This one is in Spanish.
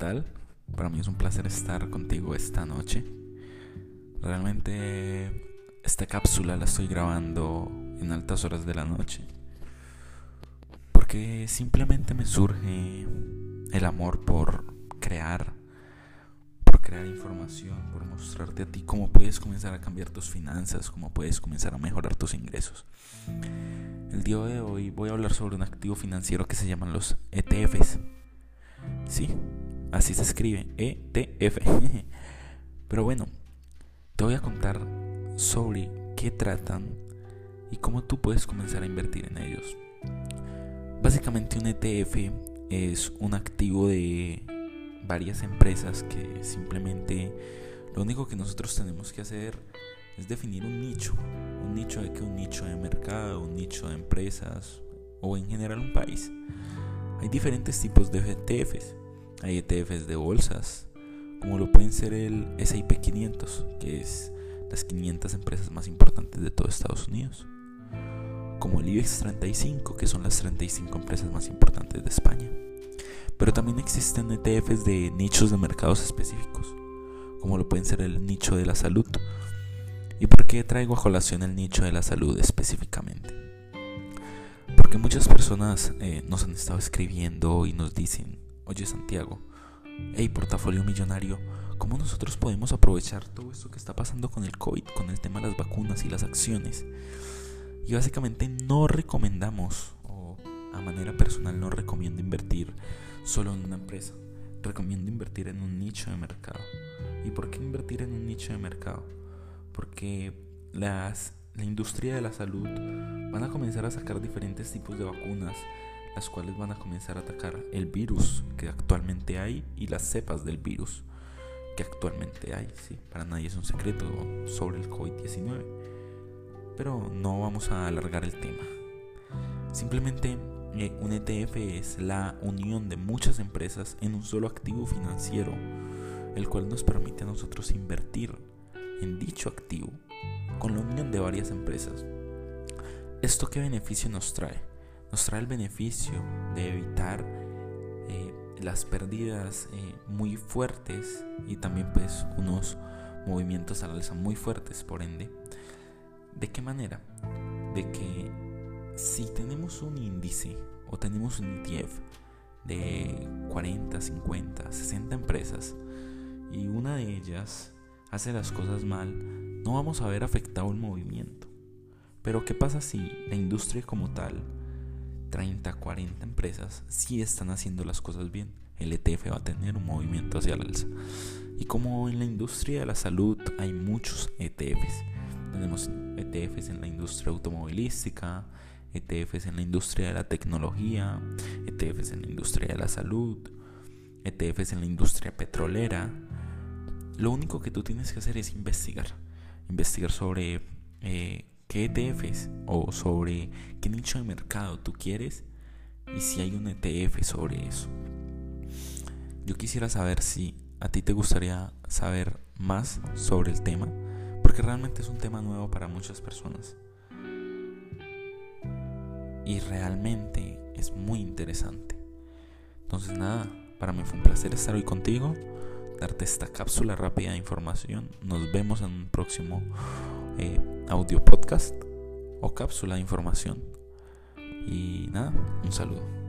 tal? Para mí es un placer estar contigo esta noche. Realmente esta cápsula la estoy grabando en altas horas de la noche. Porque simplemente me surge el amor por crear, por crear información, por mostrarte a ti cómo puedes comenzar a cambiar tus finanzas, cómo puedes comenzar a mejorar tus ingresos. El día de hoy voy a hablar sobre un activo financiero que se llaman los ETFs. Sí, así se escribe, ETF. Pero bueno, te voy a contar sobre qué tratan y cómo tú puedes comenzar a invertir en ellos. Básicamente un ETF es un activo de varias empresas que simplemente lo único que nosotros tenemos que hacer es definir un nicho, un nicho de que un nicho de mercado, un nicho de empresas o en general un país. Hay diferentes tipos de ETFs. Hay ETFs de bolsas, como lo pueden ser el SIP 500, que es las 500 empresas más importantes de todo Estados Unidos. Como el IBEX 35, que son las 35 empresas más importantes de España. Pero también existen ETFs de nichos de mercados específicos, como lo pueden ser el nicho de la salud. ¿Y por qué traigo a colación el nicho de la salud específicamente? Porque muchas personas eh, nos han estado escribiendo y nos dicen, Oye Santiago, hey portafolio millonario, ¿cómo nosotros podemos aprovechar todo esto que está pasando con el COVID, con el tema de las vacunas y las acciones? Y básicamente no recomendamos, o a manera personal no recomiendo invertir solo en una empresa. Recomiendo invertir en un nicho de mercado. ¿Y por qué invertir en un nicho de mercado? Porque las, la industria de la salud van a comenzar a sacar diferentes tipos de vacunas las cuales van a comenzar a atacar el virus que actualmente hay y las cepas del virus que actualmente hay. ¿sí? Para nadie es un secreto sobre el COVID-19. Pero no vamos a alargar el tema. Simplemente eh, un ETF es la unión de muchas empresas en un solo activo financiero, el cual nos permite a nosotros invertir en dicho activo con la unión de varias empresas. ¿Esto qué beneficio nos trae? Nos trae el beneficio de evitar eh, las pérdidas eh, muy fuertes y también pues unos movimientos al alza muy fuertes por ende. ¿De qué manera? De que si tenemos un índice o tenemos un ETF de 40, 50, 60 empresas y una de ellas hace las cosas mal, no vamos a ver afectado el movimiento. Pero ¿qué pasa si la industria como tal 30, 40 empresas si están haciendo las cosas bien, el ETF va a tener un movimiento hacia el alza. Y como en la industria de la salud hay muchos ETFs, tenemos ETFs en la industria automovilística, ETFs en la industria de la tecnología, ETFs en la industria de la salud, ETFs en la industria petrolera. Lo único que tú tienes que hacer es investigar, investigar sobre eh, qué ETFs o sobre qué nicho de mercado tú quieres y si hay un ETF sobre eso. Yo quisiera saber si a ti te gustaría saber más sobre el tema, porque realmente es un tema nuevo para muchas personas. Y realmente es muy interesante. Entonces nada, para mí fue un placer estar hoy contigo, darte esta cápsula rápida de información. Nos vemos en un próximo eh, audio podcast o cápsula de información. Y nada, un saludo.